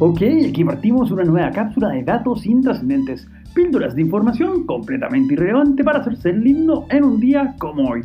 Ok, aquí partimos una nueva cápsula de datos intrascendentes, píldoras de información completamente irrelevante para hacerse lindo en un día como hoy.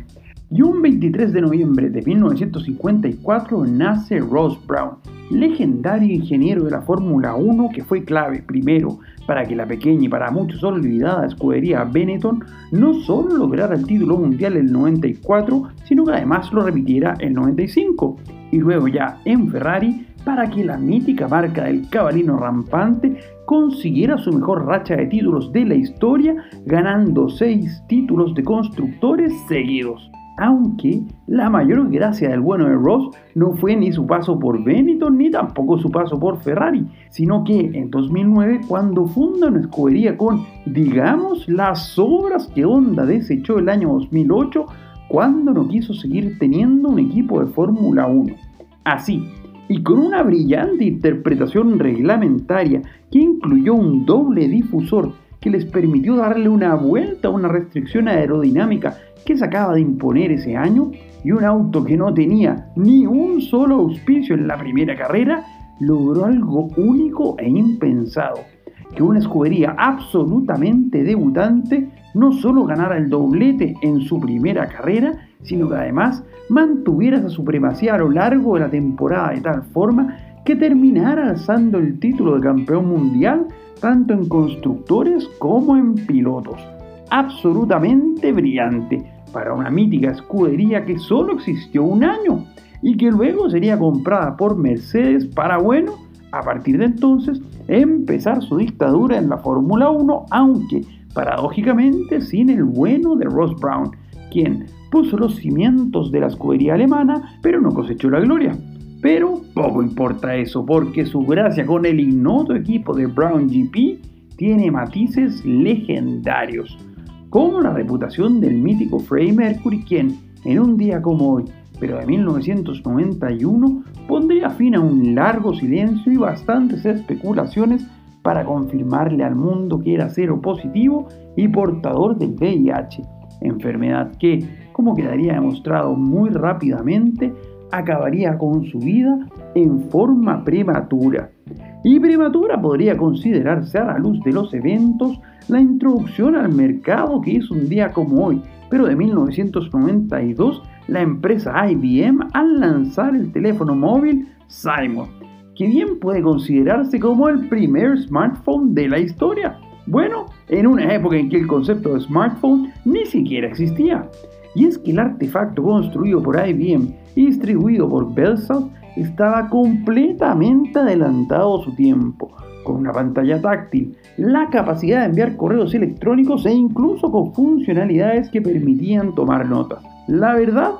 Y un 23 de noviembre de 1954 nace Ross Brown, legendario ingeniero de la Fórmula 1 que fue clave primero para que la pequeña y para muchos olvidada escudería Benetton no solo lograra el título mundial el 94, sino que además lo repitiera el 95 y luego ya en Ferrari para que la mítica marca del cabalino rampante consiguiera su mejor racha de títulos de la historia, ganando 6 títulos de constructores seguidos. Aunque la mayor gracia del bueno de Ross no fue ni su paso por Benetton ni tampoco su paso por Ferrari, sino que en 2009 cuando funda una escudería con, digamos, las obras que Honda desechó el año 2008 cuando no quiso seguir teniendo un equipo de Fórmula 1. Así, y con una brillante interpretación reglamentaria que incluyó un doble difusor que les permitió darle una vuelta a una restricción aerodinámica que se acaba de imponer ese año y un auto que no tenía ni un solo auspicio en la primera carrera, logró algo único e impensado, que una escudería absolutamente debutante no solo ganara el doblete en su primera carrera, sino que además mantuviera esa supremacía a lo largo de la temporada de tal forma que terminara alzando el título de campeón mundial tanto en constructores como en pilotos. Absolutamente brillante para una mítica escudería que solo existió un año y que luego sería comprada por Mercedes para, bueno, a partir de entonces empezar su dictadura en la Fórmula 1, aunque paradójicamente sin el bueno de Ross Brown, quien puso los cimientos de la escudería alemana, pero no cosechó la gloria. Pero poco importa eso, porque su gracia con el ignoto equipo de Brown GP tiene matices legendarios, como la reputación del mítico Freddie Mercury, quien en un día como hoy, pero de 1991, pondría fin a un largo silencio y bastantes especulaciones para confirmarle al mundo que era cero positivo y portador del VIH, enfermedad que, como quedaría demostrado muy rápidamente, acabaría con su vida en forma prematura. Y prematura podría considerarse a la luz de los eventos la introducción al mercado que hizo un día como hoy, pero de 1992, la empresa IBM al lanzar el teléfono móvil Simon, que bien puede considerarse como el primer smartphone de la historia. Bueno, en una época en que el concepto de smartphone ni siquiera existía. Y es que el artefacto construido por IBM y distribuido por Belsat estaba completamente adelantado a su tiempo, con una pantalla táctil, la capacidad de enviar correos electrónicos e incluso con funcionalidades que permitían tomar notas. La verdad,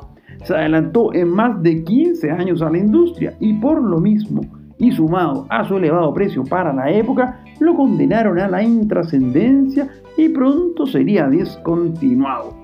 se adelantó en más de 15 años a la industria y por lo mismo, y sumado a su elevado precio para la época, lo condenaron a la intrascendencia y pronto sería descontinuado.